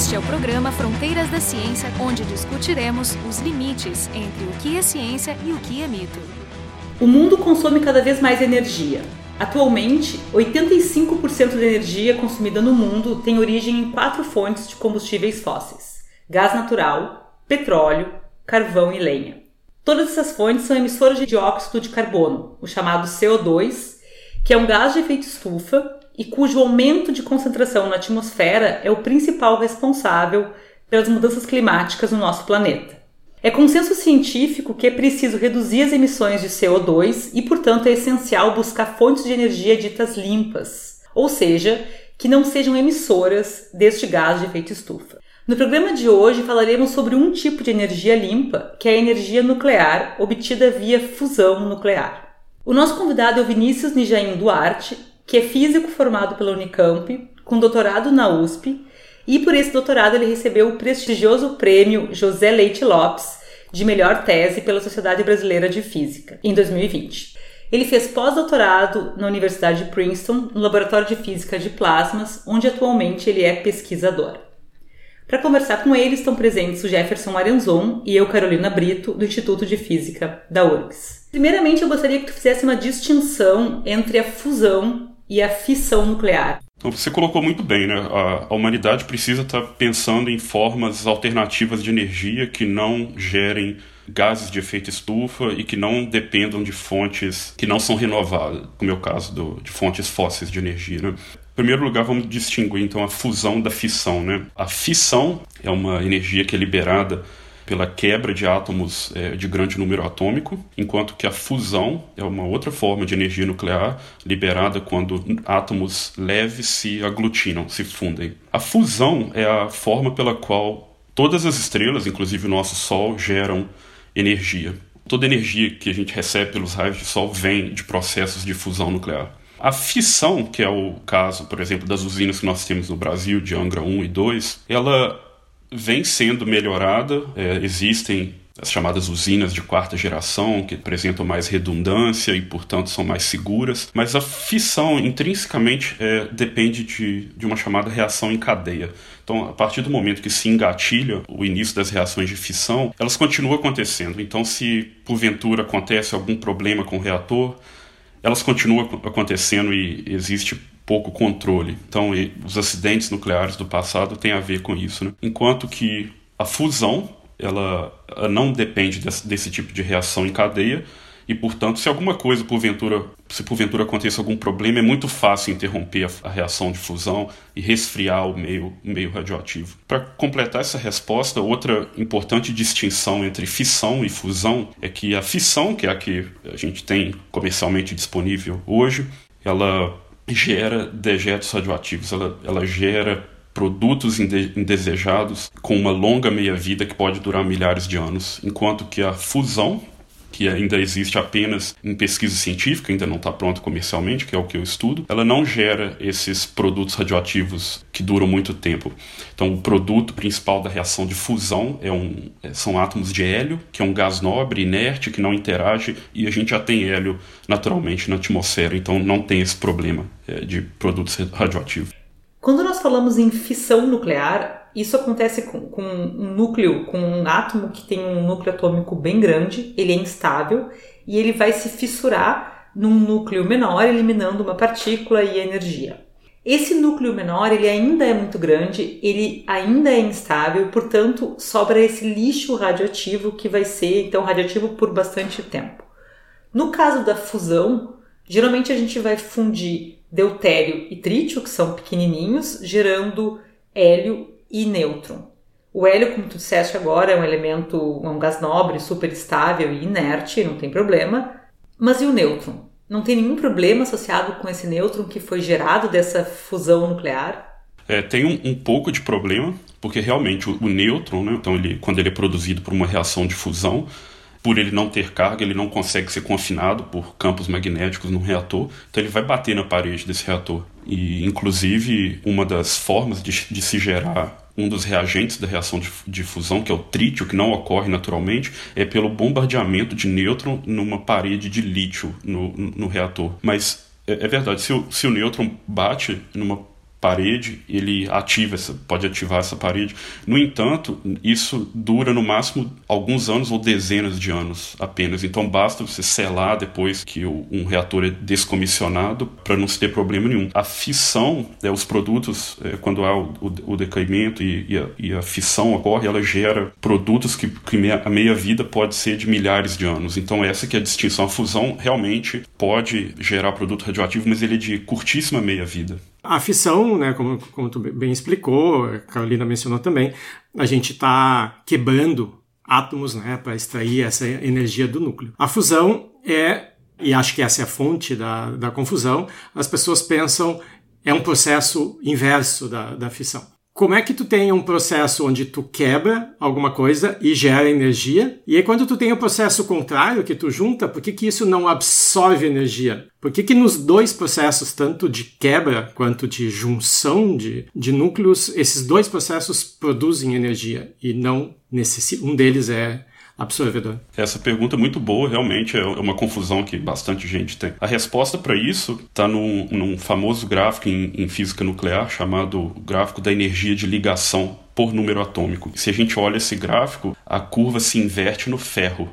Este é o programa Fronteiras da Ciência, onde discutiremos os limites entre o que é ciência e o que é mito. O mundo consome cada vez mais energia. Atualmente, 85% da energia consumida no mundo tem origem em quatro fontes de combustíveis fósseis: gás natural, petróleo, carvão e lenha. Todas essas fontes são emissoras de dióxido de carbono, o chamado CO2, que é um gás de efeito estufa e cujo aumento de concentração na atmosfera é o principal responsável pelas mudanças climáticas no nosso planeta. É consenso científico que é preciso reduzir as emissões de CO2 e, portanto, é essencial buscar fontes de energia ditas limpas, ou seja, que não sejam emissoras deste gás de efeito estufa. No programa de hoje falaremos sobre um tipo de energia limpa, que é a energia nuclear obtida via fusão nuclear. O nosso convidado é o Vinícius Nijaim Duarte, que é físico formado pela Unicamp, com doutorado na USP, e por esse doutorado ele recebeu o prestigioso prêmio José Leite Lopes de melhor tese pela Sociedade Brasileira de Física, em 2020. Ele fez pós-doutorado na Universidade de Princeton, no Laboratório de Física de Plasmas, onde atualmente ele é pesquisador. Para conversar com ele estão presentes o Jefferson Arenzon e eu, Carolina Brito, do Instituto de Física da URGS. Primeiramente, eu gostaria que tu fizesse uma distinção entre a fusão e a fissão nuclear. Então, você colocou muito bem, né? A, humanidade precisa estar pensando em formas alternativas de energia que não gerem gases de efeito estufa e que não dependam de fontes que não são renováveis, como é o caso do, de fontes fósseis de energia. Né? Primeiro lugar, vamos distinguir então a fusão da fissão. Né? A fissão é uma energia que é liberada pela quebra de átomos é, de grande número atômico, enquanto que a fusão é uma outra forma de energia nuclear liberada quando átomos leves se aglutinam, se fundem. A fusão é a forma pela qual todas as estrelas, inclusive o nosso Sol, geram energia. Toda energia que a gente recebe pelos raios de Sol vem de processos de fusão nuclear. A fissão, que é o caso, por exemplo, das usinas que nós temos no Brasil, de Angra 1 e 2, ela vem sendo melhorada. É, existem as chamadas usinas de quarta geração, que apresentam mais redundância e, portanto, são mais seguras, mas a fissão intrinsecamente é, depende de, de uma chamada reação em cadeia. Então, a partir do momento que se engatilha o início das reações de fissão, elas continuam acontecendo. Então, se porventura acontece algum problema com o reator, elas continuam acontecendo e existe pouco controle. Então, os acidentes nucleares do passado têm a ver com isso. Né? Enquanto que a fusão ela não depende desse, desse, tipo de reação em cadeia e, portanto, se alguma coisa porventura, se porventura aconteça algum problema, é muito fácil interromper a, a reação de fusão e resfriar o meio, meio radioativo. Para completar essa resposta, outra importante distinção entre fissão e fusão é que a fissão, que é a que a gente tem comercialmente disponível hoje, ela gera dejetos radioativos, ela, ela gera produtos indesejados com uma longa meia-vida que pode durar milhares de anos, enquanto que a fusão que ainda existe apenas em pesquisa científica, ainda não está pronta comercialmente, que é o que eu estudo, ela não gera esses produtos radioativos que duram muito tempo. Então, o produto principal da reação de fusão é um, é, são átomos de hélio, que é um gás nobre, inerte, que não interage, e a gente já tem hélio naturalmente na atmosfera, então não tem esse problema é, de produtos radioativos. Quando nós falamos em fissão nuclear, isso acontece com, com, um núcleo, com um átomo que tem um núcleo atômico bem grande, ele é instável e ele vai se fissurar num núcleo menor, eliminando uma partícula e energia. Esse núcleo menor, ele ainda é muito grande, ele ainda é instável, portanto, sobra esse lixo radioativo que vai ser então radioativo por bastante tempo. No caso da fusão, geralmente a gente vai fundir deutério e trítio, que são pequenininhos, gerando hélio e nêutron. O hélio, como tu disseste agora, é um elemento, é um gás nobre, super estável e inerte, não tem problema. Mas e o nêutron? Não tem nenhum problema associado com esse nêutron que foi gerado dessa fusão nuclear? É, tem um, um, pouco de problema, porque realmente o, o nêutron, né, então ele, quando ele é produzido por uma reação de fusão, por ele não ter carga, ele não consegue ser confinado por campos magnéticos no reator, então ele vai bater na parede desse reator. E, inclusive, uma das formas de, de se gerar um dos reagentes da reação de, de, fusão, que é o trítio, que não ocorre naturalmente, é pelo bombardeamento de nêutron numa parede de lítio no, no reator. Mas é, é verdade, se o, se o nêutron bate numa parede, ele ativa essa, pode ativar essa parede. No entanto, isso dura no máximo alguns anos ou dezenas de anos apenas. Então basta você selar depois que um reator é descomissionado para não se ter problema nenhum. A fissão, é, os produtos, é, quando há o, o, o decaimento e, e, a, e, a, fissão ocorre, ela gera produtos que, que meia, a meia-vida pode ser de milhares de anos. Então essa que é a distinção. A fusão realmente pode gerar produto radioativo, mas ele é de curtíssima meia-vida. A fissão, né, como, como tu bem explicou, a Carolina mencionou também, a gente está quebrando átomos né, para extrair essa energia do núcleo. A fusão é, e acho que essa é a fonte da, da confusão, as pessoas pensam é um processo inverso da, da fissão. Como é que tu tem um processo onde tu quebra alguma coisa e gera energia? E aí quando tu tem o processo contrário, que tu junta, por que, que isso não absorve energia? Por que, que nos dois processos, tanto de quebra quanto de junção de, de núcleos, esses dois processos produzem energia e não necessitam? Um deles é absorvedor? Essa pergunta é muito boa, realmente é uma confusão que bastante gente tem. A resposta para isso está num, num, famoso gráfico em, em física nuclear chamado gráfico da energia de ligação por número atômico. Se a gente olha esse gráfico, a curva se inverte no ferro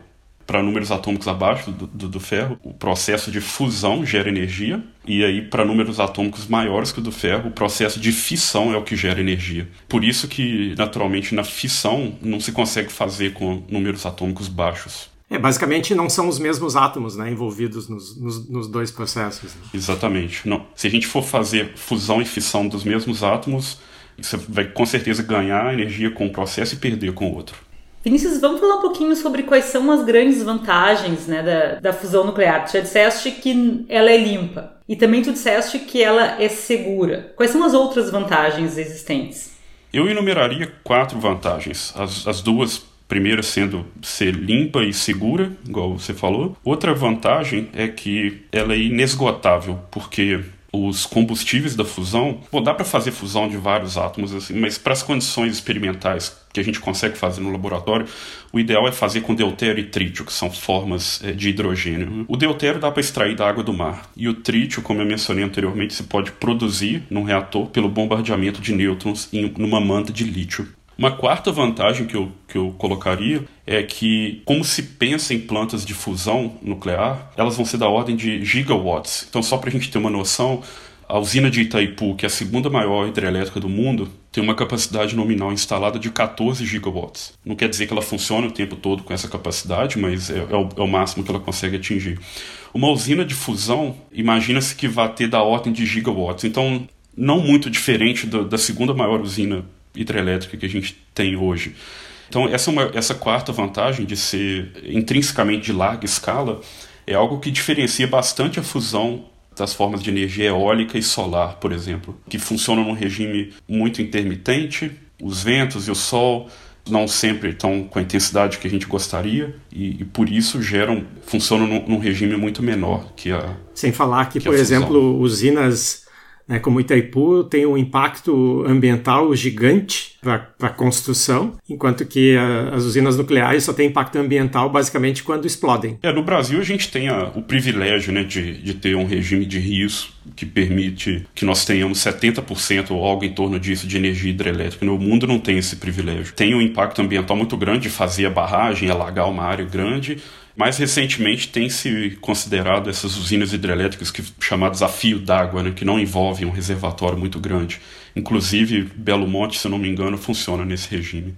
para números atômicos abaixo do, do, do, ferro, o processo de fusão gera energia, e aí para números atômicos maiores que o do ferro, o processo de fissão é o que gera energia. Por isso que, naturalmente, na fissão não se consegue fazer com números atômicos baixos. É, basicamente não são os mesmos átomos né, envolvidos nos, nos, nos dois processos. Né? Exatamente. Não. Se a gente for fazer fusão e fissão dos mesmos átomos, você vai com certeza ganhar energia com um processo e perder com o outro. Vinícius, vamos falar um pouquinho sobre quais são as grandes vantagens né, da, da fusão nuclear. Tu já disseste que ela é limpa e também tu disseste que ela é segura. Quais são as outras vantagens existentes? Eu enumeraria quatro vantagens. As, as duas primeiras sendo ser limpa e segura, igual você falou. Outra vantagem é que ela é inesgotável, porque os combustíveis da fusão, bom, dá para fazer fusão de vários átomos assim, mas para as condições experimentais que a gente consegue fazer no laboratório, o ideal é fazer com deutério e trítio, que são formas é, de hidrogênio. O deutério dá para extrair da água do mar, e o trítio, como eu mencionei anteriormente, se pode produzir num reator pelo bombardeamento de nêutrons em uma manta de lítio. Uma quarta vantagem que eu, que eu colocaria é que, como se pensa em plantas de fusão nuclear, elas vão ser da ordem de gigawatts. Então, só para a gente ter uma noção, a usina de Itaipu, que é a segunda maior hidrelétrica do mundo, tem uma capacidade nominal instalada de 14 gigawatts. Não quer dizer que ela funcione o tempo todo com essa capacidade, mas é, é, o, é o, máximo que ela consegue atingir. Uma usina de fusão, imagina-se que vai ter da ordem de gigawatts. Então, não muito diferente da segunda maior usina hidrelétrica que a gente tem hoje. Então, essa, é uma, essa quarta vantagem de ser intrinsecamente de larga escala é algo que diferencia bastante a fusão das formas de energia eólica e solar, por exemplo, que funcionam num regime muito intermitente. Os ventos e o sol não sempre estão com a intensidade que a gente gostaria e, e por isso geram funcionam num, num, regime muito menor que a sem falar que, que por exemplo usinas né, como Itaipu tem um impacto ambiental gigante para a construção, enquanto que a, as usinas nucleares só têm impacto ambiental basicamente quando explodem. É, no Brasil a gente tem a, o privilégio né, de, de ter um regime de rios que permite que nós tenhamos 70% ou algo em torno disso de energia hidrelétrica. No mundo não tem esse privilégio. Tem um impacto ambiental muito grande de fazer a barragem, alagar uma área grande, mais recentemente tem se considerado essas usinas hidrelétricas que chamadas a fio d'água, né, que não envolvem um reservatório muito grande. Inclusive, Belo Monte, se não me engano, funciona nesse regime.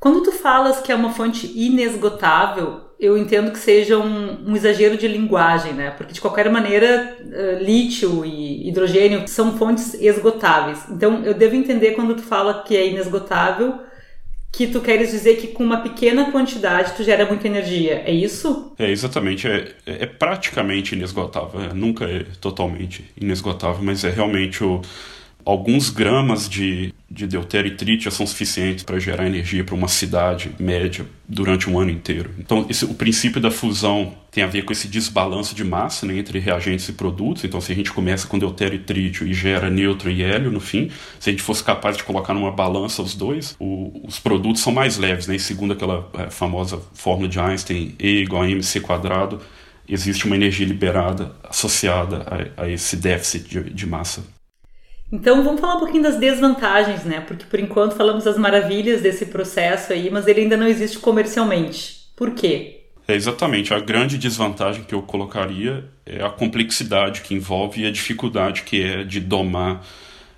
Quando tu falas que é uma fonte inesgotável, eu entendo que seja um, um, exagero de linguagem, né? Porque de qualquer maneira, uh, lítio e hidrogênio são fontes esgotáveis. Então, eu devo entender quando tu fala que é inesgotável que tu queres dizer que com uma pequena quantidade tu gera muita energia, é isso? É, exatamente. É, é praticamente inesgotável. É, nunca é totalmente inesgotável, mas é realmente o alguns gramas de, de deutério e trítio são suficientes para gerar energia para uma cidade média durante um ano inteiro. Então, esse, o princípio da fusão tem a ver com esse desbalanço de massa né, entre reagentes e produtos. Então, se a gente começa com deutério e trítio e gera nêutron e hélio no fim, se a gente fosse capaz de colocar numa balança os dois, o, os produtos são mais leves. Né? E segundo aquela é, famosa fórmula de Einstein, E igual a mc quadrado, existe uma energia liberada associada a, a esse déficit de, de massa. Então vamos falar um pouquinho das desvantagens, né? Porque por enquanto falamos das maravilhas desse processo aí, mas ele ainda não existe comercialmente. Por quê? É exatamente. A grande desvantagem que eu colocaria é a complexidade que envolve e a dificuldade que é de domar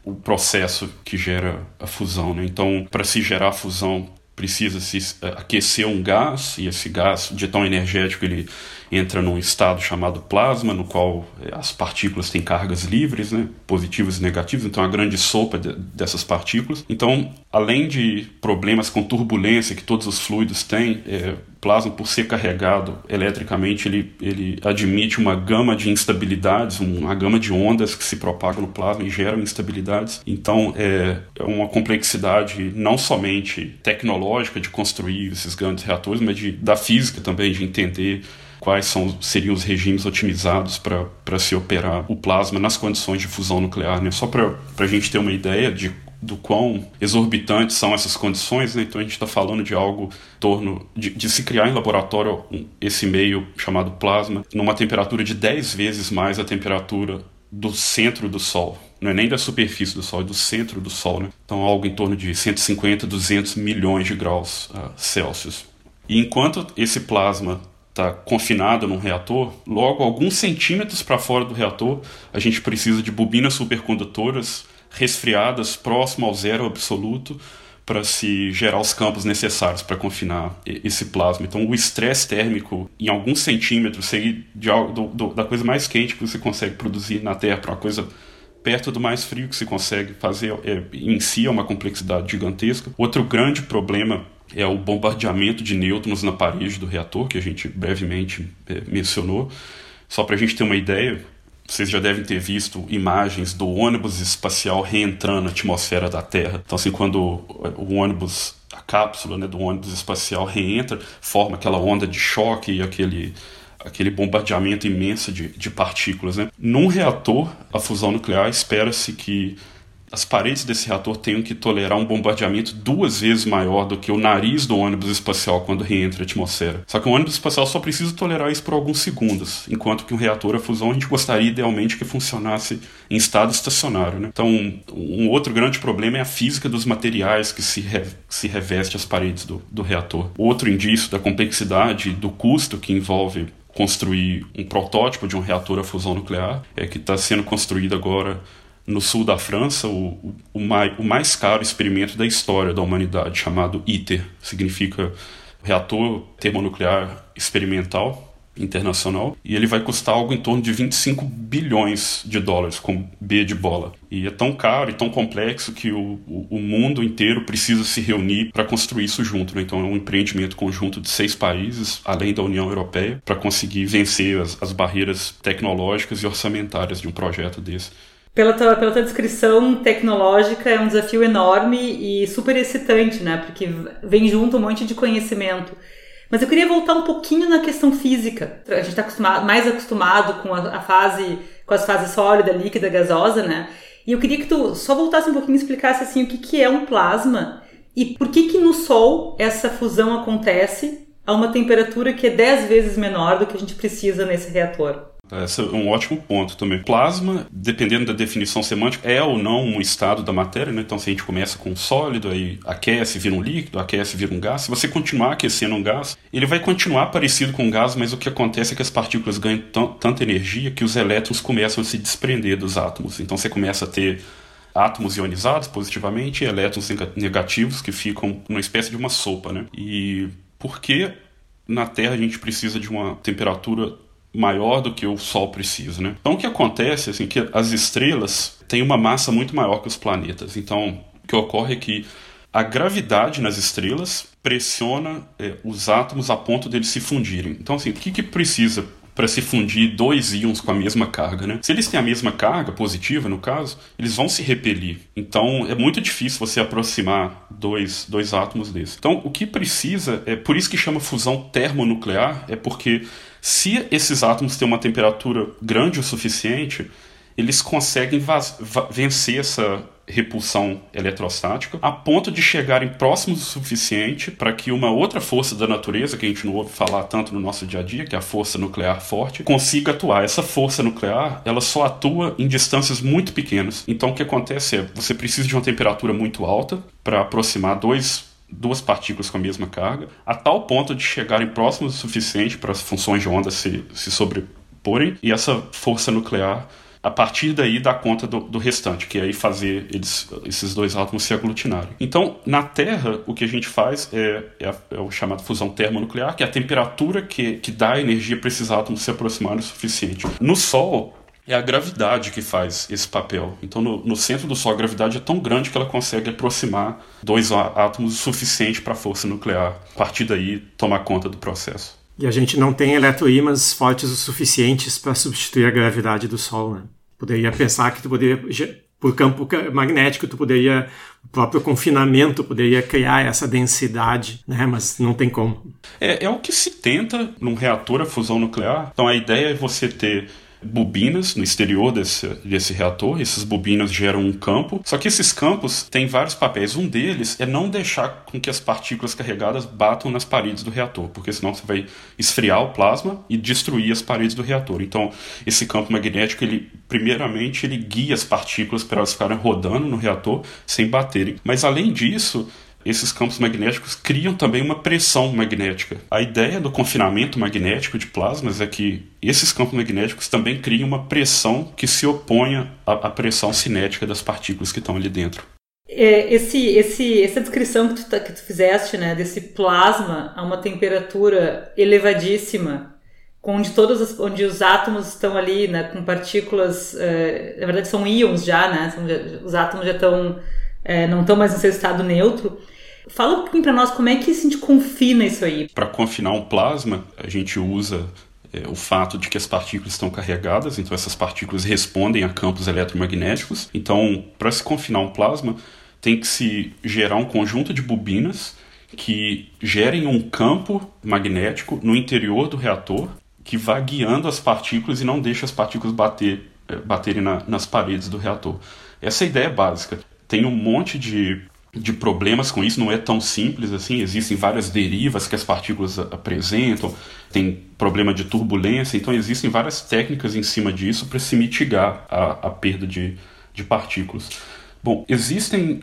o processo que gera a fusão. Né? Então, para se gerar a fusão, precisa se eh, aquecer um gás e esse gás de tão energético ele entra num estado chamado plasma no qual eh, as partículas têm cargas livres né positivas e negativas então a grande sopa de, dessas partículas então além de problemas com turbulência que todos os fluidos têm é, plasma, por ser carregado eletricamente, ele, ele admite uma gama de instabilidades, uma gama de ondas que se propagam no plasma e geram instabilidades. Então, é, é uma complexidade não somente tecnológica de construir esses grandes reatores, mas de, da física também, de entender quais são, seriam os regimes otimizados para se operar o plasma nas condições de fusão nuclear. Né? Só para a gente ter uma ideia de do quão exorbitantes são essas condições, né? então a gente está falando de algo em torno de, de, se criar em laboratório esse meio chamado plasma numa temperatura de 10 vezes mais a temperatura do centro do Sol. Não é nem da superfície do Sol, é do centro do Sol. Né? Então algo em torno de 150, 200 milhões de graus uh, Celsius. E enquanto esse plasma está confinado num reator, logo alguns centímetros para fora do reator, a gente precisa de bobinas supercondutoras resfriadas próximo ao zero absoluto para se gerar os campos necessários para confinar esse plasma. Então, o estresse térmico em alguns centímetros seria de, do, do, da coisa mais quente que você consegue produzir na Terra para uma coisa perto do mais frio que se consegue fazer. É, em si é uma complexidade gigantesca. Outro grande problema é o bombardeamento de nêutrons na parede do reator, que a gente brevemente é, mencionou. Só para a gente ter uma ideia, vocês já devem ter visto imagens do ônibus espacial reentrando na atmosfera da Terra. Então, assim, quando o ônibus, a cápsula né, do ônibus espacial reentra, forma aquela onda de choque e aquele, aquele bombardeamento imenso de, de partículas. Né? Num reator, a fusão nuclear, espera-se que as paredes desse reator tenham que tolerar um bombardeamento duas vezes maior do que o nariz do ônibus espacial quando reentra a atmosfera. Só que o ônibus espacial só precisa tolerar isso por alguns segundos, enquanto que um reator a fusão a gente gostaria idealmente que funcionasse em estado estacionário. Né? Então, um outro grande problema é a física dos materiais que se, re se reveste as paredes do, do reator. Outro indício da complexidade do custo que envolve construir um protótipo de um reator a fusão nuclear é que está sendo construído agora no sul da França, o, o, mais, o mais caro experimento da história da humanidade, chamado ITER. Significa Reator Termonuclear Experimental Internacional. E ele vai custar algo em torno de 25 bilhões de dólares, com B de bola. E é tão caro e tão complexo que o, o, o mundo inteiro precisa se reunir para construir isso junto. Né? Então é um empreendimento conjunto de seis países, além da União Europeia, para conseguir vencer as, as barreiras tecnológicas e orçamentárias de um projeto desse. Pela tua, pela tua descrição tecnológica, é um desafio enorme e super excitante, né? Porque vem junto um monte de conhecimento. Mas eu queria voltar um pouquinho na questão física. A gente está mais acostumado com a, a, fase, com as fases sólida, líquida, gasosa, né? E eu queria que tu só voltasse um pouquinho e explicasse assim o que, que é um plasma e por que que no Sol essa fusão acontece a uma temperatura que é 10 vezes menor do que a gente precisa nesse reator. Esse é um ótimo ponto também. Plasma, dependendo da definição semântica, é ou não um estado da matéria, né? Então, se a gente começa com um sólido, aí aquece, vira um líquido, aquece, vira um gás. Se você continuar aquecendo um gás, ele vai continuar parecido com um gás, mas o que acontece é que as partículas ganham tanta energia que os elétrons começam a se desprender dos átomos. Então, você começa a ter átomos ionizados positivamente e elétrons negativos que ficam numa espécie de uma sopa, né? E por que na Terra a gente precisa de uma temperatura maior do que o Sol precisa, né? Então o que acontece assim que as estrelas têm uma massa muito maior que os planetas. Então o que ocorre é que a gravidade nas estrelas pressiona é, os átomos a ponto deles se fundirem. Então assim, o que, que precisa para se fundir dois íons com a mesma carga, né? Se eles têm a mesma carga positiva, no caso, eles vão se repelir. Então é muito difícil você aproximar dois, dois átomos desses. Então o que precisa é por isso que chama fusão termonuclear, é porque se esses átomos têm uma temperatura grande o suficiente, eles conseguem vencer essa repulsão eletrostática a ponto de chegarem próximos o suficiente para que uma outra força da natureza, que a gente não ouve falar tanto no nosso dia a dia, que é a força nuclear forte, consiga atuar. Essa força nuclear, ela só atua em distâncias muito pequenas. Então o que acontece é, você precisa de uma temperatura muito alta para aproximar dois duas partículas com a mesma carga, a tal ponto de chegarem próximos o suficiente para as funções de onda se, se sobreporem, e essa força nuclear a partir daí dá conta do, do, restante, que é aí fazer eles, esses dois átomos se aglutinarem. Então, na Terra, o que a gente faz é, é, a, é o chamado fusão termonuclear, que é a temperatura que, que dá energia para esses átomos se aproximarem o suficiente. No Sol, é a gravidade que faz esse papel. Então, no, no, centro do Sol, a gravidade é tão grande que ela consegue aproximar dois átomos o suficiente para a força nuclear. A partir daí, tomar conta do processo. E a gente não tem eletroímãs fortes o suficientes para substituir a gravidade do Sol, né? Poderia pensar que tu poderia, por campo magnético, tu poderia, o próprio confinamento poderia criar essa densidade, né? Mas não tem como. É, é o que se tenta num reator a fusão nuclear. Então a ideia é você ter bobinas no exterior desse, desse reator. Essas bobinas geram um campo. Só que esses campos têm vários papéis. Um deles é não deixar com que as partículas carregadas batam nas paredes do reator, porque senão você vai esfriar o plasma e destruir as paredes do reator. Então, esse campo magnético, ele primeiramente ele guia as partículas para elas ficarem rodando no reator sem baterem. Mas além disso, esses campos magnéticos criam também uma pressão magnética. A ideia do confinamento magnético de plasmas é que esses campos magnéticos também criam uma pressão que se oponha à, pressão cinética das partículas que estão ali dentro. É, esse, esse, essa descrição que tu, tá, que tu fizeste, né, desse plasma a uma temperatura elevadíssima, onde todos os, onde os átomos estão ali, né, com partículas, é, na verdade são íons já, né, são, os átomos já estão é, não estão mais no seu estado neutro. Fala um pouquinho para nós como é que a gente confina isso aí. Para confinar um plasma, a gente usa é, o fato de que as partículas estão carregadas, então essas partículas respondem a campos eletromagnéticos. Então, para se confinar um plasma, tem que se gerar um conjunto de bobinas que gerem um campo magnético no interior do reator que vá guiando as partículas e não deixa as partículas bater, é, baterem na, nas paredes do reator. Essa é a ideia básica. Tem um monte de de problemas com isso, não é tão simples assim, existem várias derivas que as partículas apresentam, tem problema de turbulência, então existem várias técnicas em cima disso para se mitigar a, a perda de, de partículas. Bom, existem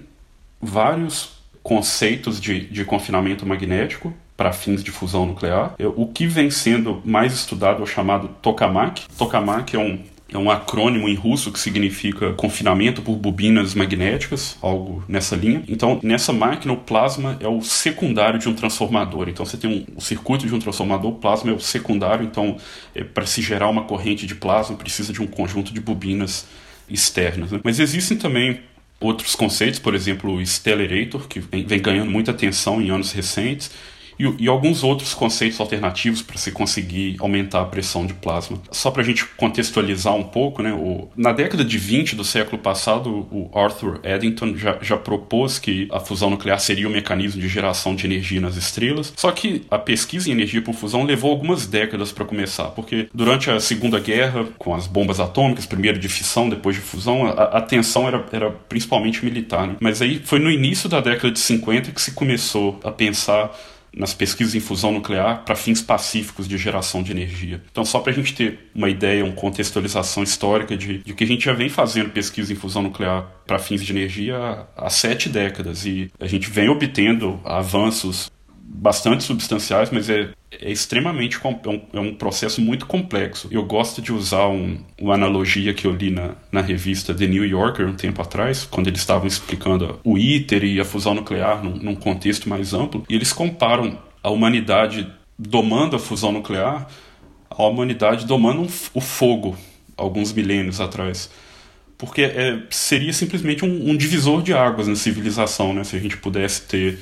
vários conceitos de, de confinamento magnético para fins de fusão nuclear. O que vem sendo mais estudado é o chamado tokamak. Tokamak é um é um acrônimo em russo que significa confinamento por bobinas magnéticas, algo nessa linha. Então, nessa máquina, o plasma é o secundário de um transformador. Então, você tem um, circuito de um transformador, o plasma é o secundário. Então, é, para se gerar uma corrente de plasma, precisa de um conjunto de bobinas externas. Né? Mas existem também outros conceitos, por exemplo, o Stellarator, que vem ganhando muita atenção em anos recentes, e, e alguns outros conceitos alternativos para se conseguir aumentar a pressão de plasma. Só para a gente contextualizar um pouco, né, o, na década de 20 do século passado, o Arthur Eddington já, já propôs que a fusão nuclear seria o mecanismo de geração de energia nas estrelas. Só que a pesquisa em energia por fusão levou algumas décadas para começar, porque durante a Segunda Guerra, com as bombas atômicas, primeiro de fissão, depois de fusão, a, a tensão era, era principalmente militar. Né? Mas aí foi no início da década de 50 que se começou a pensar nas pesquisas em fusão nuclear para fins pacíficos de geração de energia. Então, só para a gente ter uma ideia, uma contextualização histórica de, de que a gente já vem fazendo pesquisa em fusão nuclear para fins de energia há, há sete décadas e a gente vem obtendo avanços bastante substanciais, mas é, é extremamente é um, é um, processo muito complexo. Eu gosto de usar um, uma analogia que eu li na, na revista The New Yorker um tempo atrás, quando eles estavam explicando o ITER e a fusão nuclear num, num contexto mais amplo, e eles comparam a humanidade domando a fusão nuclear à humanidade domando um, o fogo alguns milênios atrás porque é, seria simplesmente um, um, divisor de águas na civilização, né? Se a gente pudesse ter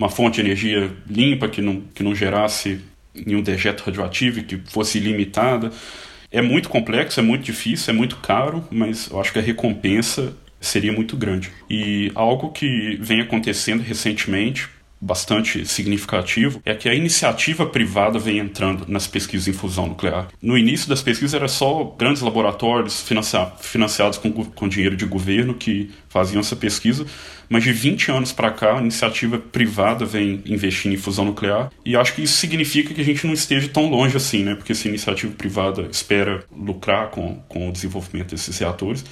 uma fonte de energia limpa que não, que não gerasse nenhum dejeto radioativo que fosse ilimitada. É muito complexo, é muito difícil, é muito caro, mas eu acho que a recompensa seria muito grande. E algo que vem acontecendo recentemente bastante significativo é que a iniciativa privada vem entrando nas pesquisas em fusão nuclear. No início das pesquisas era só grandes laboratórios financia financiados com, com dinheiro de governo que faziam essa pesquisa, mas de 20 anos para cá a iniciativa privada vem investindo em fusão nuclear e acho que isso significa que a gente não esteja tão longe assim, né? Porque se a iniciativa privada espera lucrar com, com o desenvolvimento desses reatores,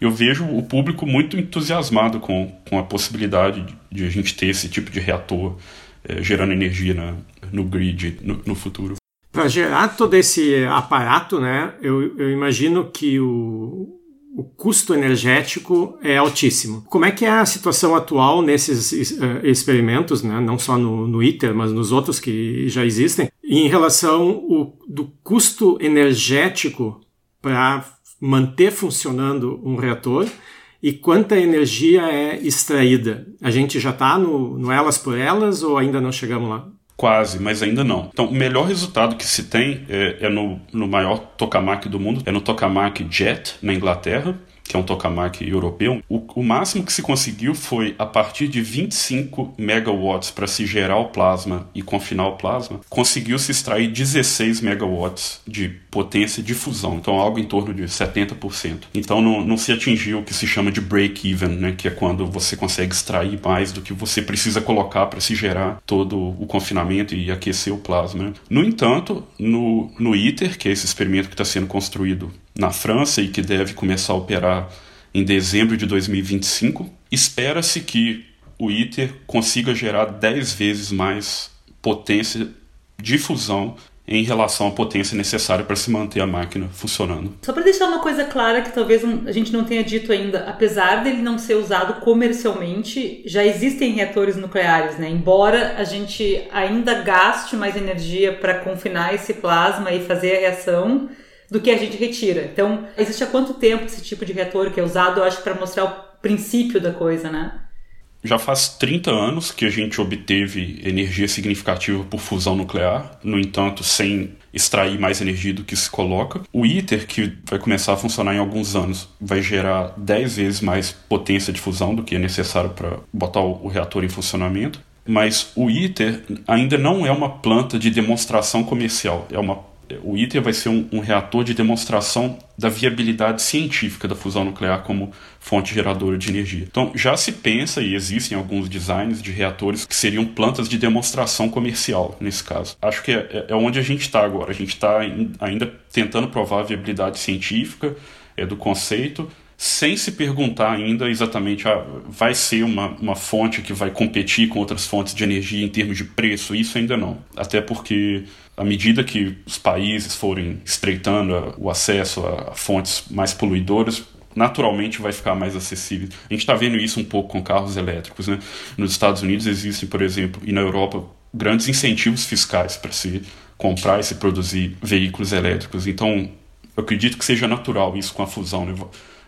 eu vejo o público muito entusiasmado com, com a possibilidade de, a gente ter esse tipo de reator é, gerando energia na, no grid no, no futuro. Para gerar todo esse aparato, né, eu, eu imagino que o, o custo energético é altíssimo. Como é que é a situação atual nesses uh, experimentos, né? não só no, no ITER, mas nos outros que já existem, em relação o, do custo energético para manter funcionando um reator e quanta energia é extraída? A gente já está no, no elas por elas ou ainda não chegamos lá? Quase, mas ainda não. Então, o melhor resultado que se tem é, é no, no maior tokamak do mundo, é no tokamak Jet, na Inglaterra, que é um tokamak europeu, o, o, máximo que se conseguiu foi a partir de 25 megawatts para se gerar o plasma e confinar o plasma, conseguiu se extrair 16 megawatts de potência de fusão, então algo em torno de 70%. Então não, não se atingiu o que se chama de break-even, né, que é quando você consegue extrair mais do que você precisa colocar para se gerar todo o confinamento e aquecer o plasma. Né. No entanto, no, no ITER, que é esse experimento que está sendo construído na França e que deve começar a operar em dezembro de 2025. Espera-se que o ITER consiga gerar 10 vezes mais potência de fusão em relação à potência necessária para se manter a máquina funcionando. Só para deixar uma coisa clara que talvez a gente não tenha dito ainda, apesar dele não ser usado comercialmente, já existem reatores nucleares, né? Embora a gente ainda gaste mais energia para confinar esse plasma e fazer a reação, do que a gente retira. Então, existe há quanto tempo esse tipo de reator que é usado, eu acho, para mostrar o princípio da coisa, né? Já faz 30 anos que a gente obteve energia significativa por fusão nuclear, no entanto, sem extrair mais energia do que se coloca. O ITER, que vai começar a funcionar em alguns anos, vai gerar 10 vezes mais potência de fusão do que é necessário para botar o reator em funcionamento. Mas o ITER ainda não é uma planta de demonstração comercial, é uma o ITER vai ser um, um, reator de demonstração da viabilidade científica da fusão nuclear como fonte geradora de energia. Então, já se pensa e existem alguns designs de reatores que seriam plantas de demonstração comercial, nesse caso. Acho que é, é onde a gente está agora. A gente está ainda tentando provar a viabilidade científica é, do conceito, sem se perguntar ainda exatamente ah, vai ser uma, uma fonte que vai competir com outras fontes de energia em termos de preço, isso ainda não. Até porque à medida que os países forem estreitando o acesso a fontes mais poluidoras, naturalmente vai ficar mais acessível. A gente está vendo isso um pouco com carros elétricos. Né? Nos Estados Unidos existem, por exemplo, e na Europa, grandes incentivos fiscais para se comprar e se produzir veículos elétricos. Então, eu acredito que seja natural isso com a fusão. Né?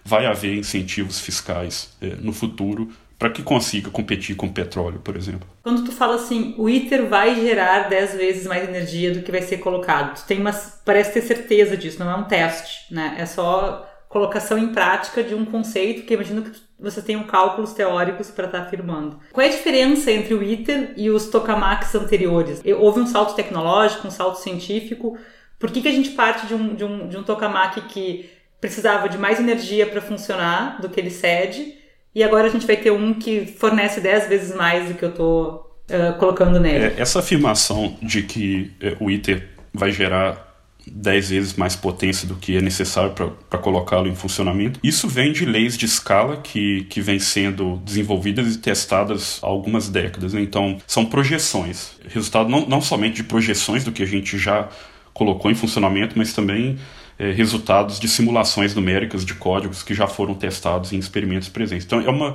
vai haver incentivos fiscais é, no futuro para que consiga competir com o petróleo, por exemplo. Quando tu fala assim, o ITER vai gerar 10 vezes mais energia do que vai ser colocado, tu tem uma, parece ter certeza disso, não é um teste, né? É só colocação em prática de um conceito que imagino que você tenha cálculos teóricos para estar tá afirmando. Qual é a diferença entre o ITER e os tokamaks anteriores? Houve um salto tecnológico, um salto científico? Por que, que a gente parte de um, de um, de um tokamak que precisava de mais energia para funcionar do que ele cede. E agora a gente vai ter um que fornece 10 vezes mais do que eu estou uh, colocando nele. É, essa afirmação de que é, o ITER vai gerar 10 vezes mais potência do que é necessário para colocá-lo em funcionamento. Isso vem de leis de escala que, que vêm sendo desenvolvidas e testadas há algumas décadas. Né? Então, são projeções. Resultado não, não somente de projeções do que a gente já colocou em funcionamento, mas também é, resultados de simulações numéricas de códigos que já foram testados em experimentos presentes. Então é uma,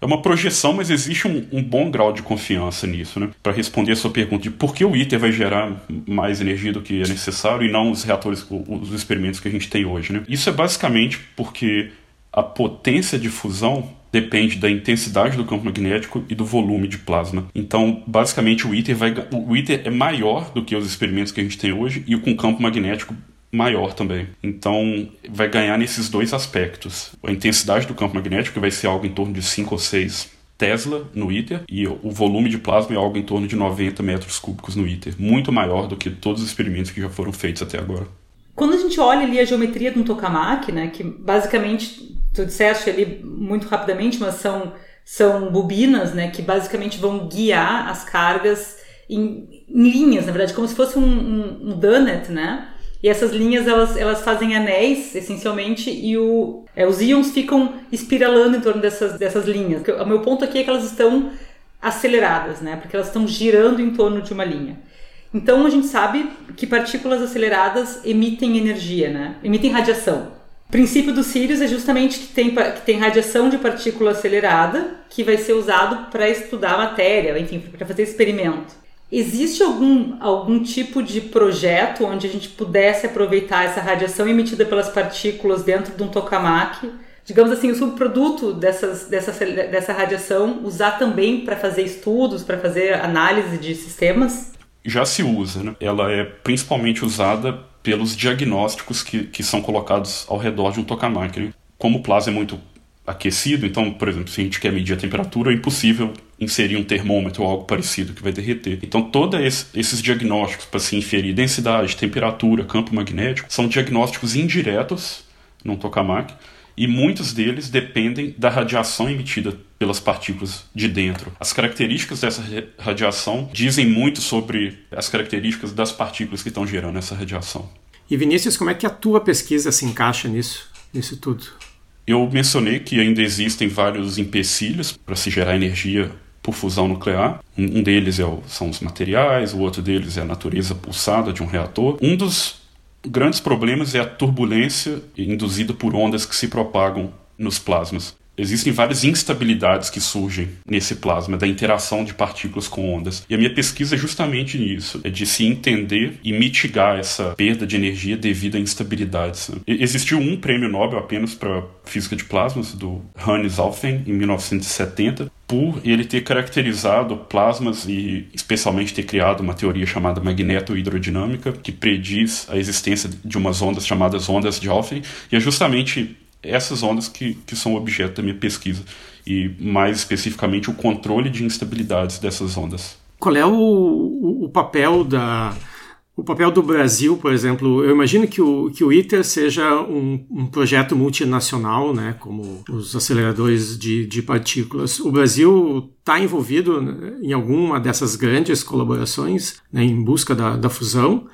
é uma projeção, mas existe um, um bom grau de confiança nisso. Né? Para responder a sua pergunta de por que o ITER vai gerar mais energia do que é necessário e não os reatores, os experimentos que a gente tem hoje. Né? Isso é basicamente porque a potência de fusão depende da intensidade do campo magnético e do volume de plasma. Então, basicamente, o ITER, vai, o ITER é maior do que os experimentos que a gente tem hoje e com campo magnético maior também. Então, vai ganhar nesses dois aspectos. A intensidade do campo magnético vai ser algo em torno de 5 ou 6 Tesla no ITER e o volume de plasma é algo em torno de 90 metros cúbicos no ITER, muito maior do que todos os experimentos que já foram feitos até agora. Quando a gente olha ali a geometria de um tokamak, né, que basicamente, tu disseste ali muito rapidamente, mas são, são bobinas, né, que basicamente vão guiar as cargas em, em linhas, na verdade, como se fosse um, um, um donut, né, e essas linhas elas, elas fazem anéis, essencialmente, e o, é, os íons ficam espiralando em torno dessas, dessas linhas. O meu ponto aqui é que elas estão aceleradas, né? Porque elas estão girando em torno de uma linha. Então a gente sabe que partículas aceleradas emitem energia, né? Emitem radiação. O princípio dos Sirius é justamente que tem, que tem radiação de partícula acelerada que vai ser usado para estudar a matéria, enfim, para fazer experimento. Existe algum, algum tipo de projeto onde a gente pudesse aproveitar essa radiação emitida pelas partículas dentro de um tokamak, digamos assim, o subproduto dessas, dessa, dessa radiação, usar também para fazer estudos, para fazer análise de sistemas? Já se usa, né? Ela é principalmente usada pelos diagnósticos que, que são colocados ao redor de um tokamak. Né? Como o plasma é muito aquecido, então, por exemplo, se a gente quer medir a temperatura, é impossível inserir um termômetro ou algo parecido que vai derreter. Então, todos esses diagnósticos para se inferir densidade, temperatura, campo magnético, são diagnósticos indiretos num tokamak e muitos deles dependem da radiação emitida pelas partículas de dentro. As características dessa radiação dizem muito sobre as características das partículas que estão gerando essa radiação. E Vinícius, como é que a tua pesquisa se encaixa nisso, nisso tudo? Eu mencionei que ainda existem vários empecilhos para se gerar energia por fusão nuclear. Um deles é o, são os materiais, o outro deles é a natureza pulsada de um reator. Um dos grandes problemas é a turbulência induzida por ondas que se propagam nos plasmas existem várias instabilidades que surgem nesse plasma, da interação de partículas com ondas. E a minha pesquisa é justamente nisso, é de se entender e mitigar essa perda de energia devido a instabilidades. Existiu um prêmio Nobel apenas para física de plasmas, do Hannes Alfvén, em 1970, por ele ter caracterizado plasmas e especialmente ter criado uma teoria chamada magnetohidrodinâmica que prediz a existência de umas ondas chamadas ondas de Alfvén e é justamente essas ondas que, que são objeto da minha pesquisa e mais especificamente o controle de instabilidades dessas ondas. Qual é o, o, papel da o papel do Brasil, por exemplo, eu imagino que o, que o ITER seja um, um projeto multinacional, né, como os aceleradores de, de partículas. O Brasil está envolvido em alguma dessas grandes colaborações né, em busca da, da fusão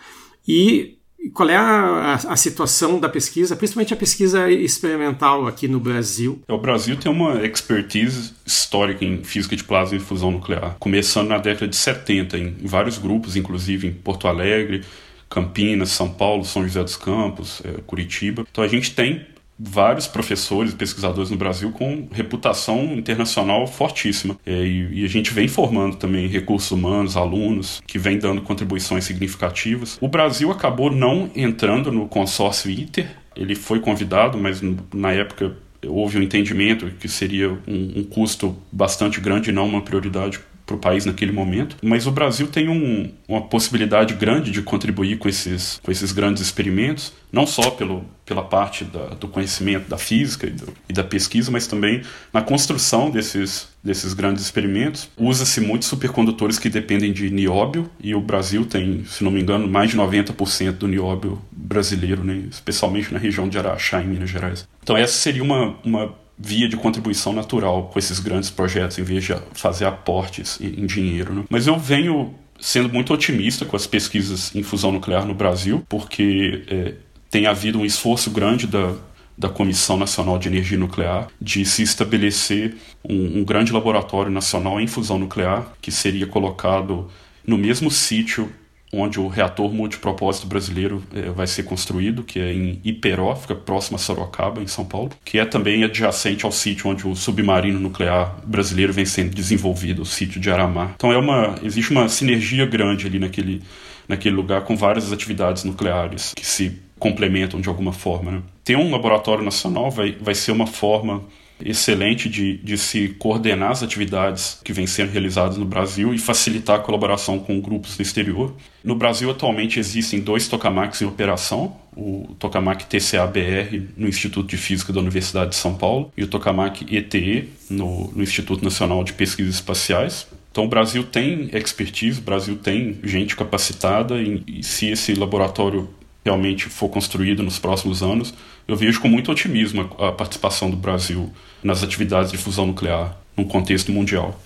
e qual é a, a, situação da pesquisa, principalmente a pesquisa experimental aqui no Brasil? O Brasil tem uma expertise histórica em física de plasma e fusão nuclear, começando na década de 70, em vários grupos, inclusive em Porto Alegre, Campinas, São Paulo, São José dos Campos, é, Curitiba. Então a gente tem vários professores e pesquisadores no Brasil com reputação internacional fortíssima. É, e, e, a gente vem formando também recursos humanos, alunos, que vem dando contribuições significativas. O Brasil acabou não entrando no consórcio ITER, ele foi convidado, mas na época houve um entendimento que seria um, um custo bastante grande e não uma prioridade para o país naquele momento. Mas o Brasil tem um, uma possibilidade grande de contribuir com esses, com esses grandes experimentos, não só pelo, pela parte da, do conhecimento da física e, do, e, da pesquisa, mas também na construção desses, desses grandes experimentos. Usa-se muitos supercondutores que dependem de nióbio, e o Brasil tem, se não me engano, mais de 90% do nióbio brasileiro, né? especialmente na região de Araxá, em Minas Gerais. Então, essa seria uma, uma via de contribuição natural com esses grandes projetos, em vez de fazer aportes em dinheiro. Né? Mas eu venho sendo muito otimista com as pesquisas em fusão nuclear no Brasil, porque é, tem havido um esforço grande da, da Comissão Nacional de Energia Nuclear de se estabelecer um, um grande laboratório nacional em fusão nuclear, que seria colocado no mesmo sítio onde o reator multipropósito brasileiro é, vai ser construído, que é em Iperó, fica próximo a Sorocaba, em São Paulo, que é também adjacente ao sítio onde o submarino nuclear brasileiro vem sendo desenvolvido, o sítio de Aramar. Então é uma, existe uma sinergia grande ali naquele, naquele lugar com várias atividades nucleares que se complementam de alguma forma. Né? Ter um laboratório nacional vai, vai ser uma forma excelente de, de se coordenar as atividades que vêm sendo realizadas no Brasil e facilitar a colaboração com grupos no exterior. No Brasil, atualmente, existem dois tokamaks em operação, o tokamak TCA-BR no Instituto de Física da Universidade de São Paulo e o tokamak ETE no, no Instituto Nacional de Pesquisas Espaciais. Então o Brasil tem expertise, o Brasil tem gente capacitada e, e se esse laboratório realmente for construído nos próximos anos, eu vejo com muito otimismo a, participação do Brasil nas atividades de fusão nuclear no contexto mundial.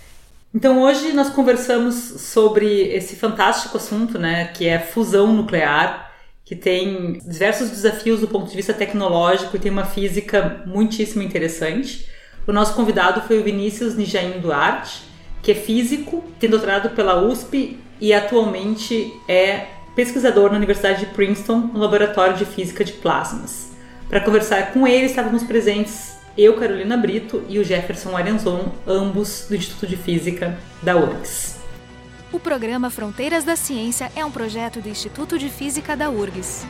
Então hoje nós conversamos sobre esse fantástico assunto, né, que é fusão nuclear, que tem diversos desafios do ponto de vista tecnológico e tem uma física muitíssimo interessante. O nosso convidado foi o Vinícius Nijaim Duarte, que é físico, tem doutorado pela USP e atualmente é pesquisador na Universidade de Princeton, no Laboratório de Física de Plasmas. Para conversar com ele, estávamos presentes eu, Carolina Brito, e o Jefferson Arenzon, ambos do Instituto de Física da URGS. O programa Fronteiras da Ciência é um projeto do Instituto de Física da URGS.